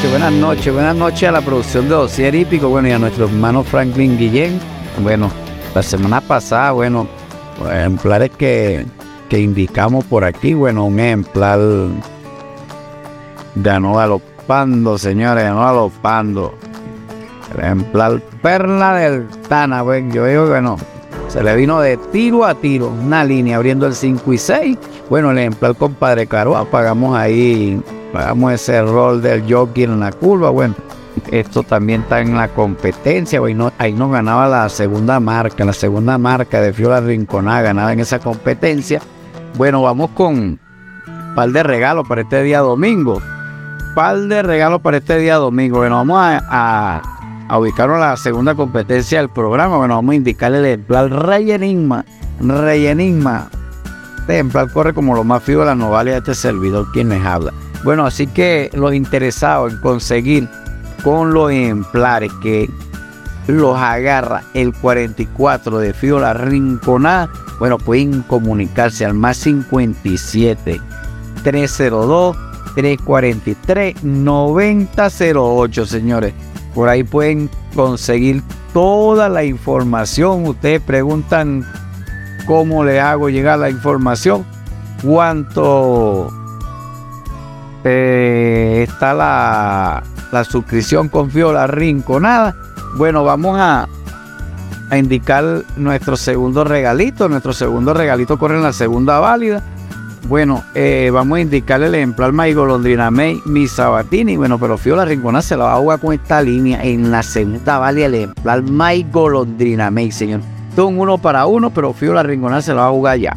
buenas noches, buenas noches a la producción de Osier Hípico, bueno, y a nuestro hermano Franklin Guillén. Bueno, la semana pasada, bueno, ejemplares que, que indicamos por aquí, bueno, un ejemplar ganó a los pandos, señores, ganó a los pandos. El ejemplar Perla del Tana, bueno, yo digo que no. Se le vino de tiro a tiro, una línea abriendo el 5 y 6. Bueno, el ejemplar compadre Caro, apagamos ahí, pagamos ese rol del jockey en la curva. Bueno, esto también está en la competencia. Bueno, ahí nos ganaba la segunda marca, la segunda marca de Fiola Rinconada, ganaba en esa competencia. Bueno, vamos con un par de regalos para este día domingo. Par de regalos para este día domingo. Bueno, vamos a a ubicarnos a la segunda competencia del programa. Bueno, vamos a indicarle el ejemplar Rey Enigma. Rey Enigma. Este ejemplar corre como lo más fijo de la novalia de este servidor quien les habla. Bueno, así que los interesados en conseguir con los ejemplares que los agarra el 44 de Fiola Rinconada, bueno, pueden comunicarse al más 57 302 343 9008, señores. Por ahí pueden conseguir toda la información. Ustedes preguntan cómo le hago llegar la información, cuánto eh, está la, la, suscripción con Fiola Rinconada. Bueno, vamos a, a indicar nuestro segundo regalito. Nuestro segundo regalito corre en la segunda válida. Bueno, eh, vamos a indicarle el ejemplar May Golondrina May, mi Sabatini. Bueno, pero Fiola Rinconada se la va a jugar con esta línea en la segunda vale el ejemplar May Golondrina May, señor. Son uno para uno, pero Fiola Rinconada se la va a jugar ya.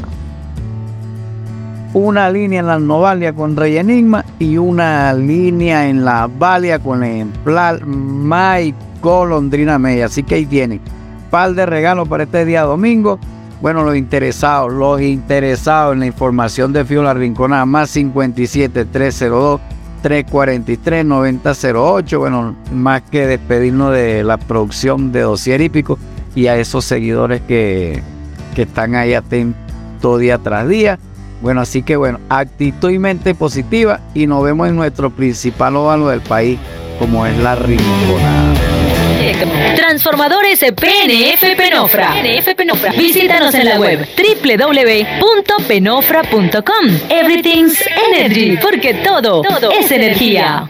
Una línea en la Novalia con Rey Enigma y una línea en la Valia con el ejemplar May Golondrina May. Así que ahí tienen. Par de regalos para este día domingo. Bueno, los interesados, los interesados en la información de Fiola Rinconada, más 57 302 343 9008. Bueno, más que despedirnos de la producción de Dosier Hípico y a esos seguidores que, que están ahí atentos día tras día. Bueno, así que bueno, actitud y mente positiva y nos vemos en nuestro principal óvalo del país, como es la Rinconada. Transformadores PNF Penofra. PNF Penofra. Visítanos en la web www.penofra.com. Everything's Energy, porque todo, todo es energía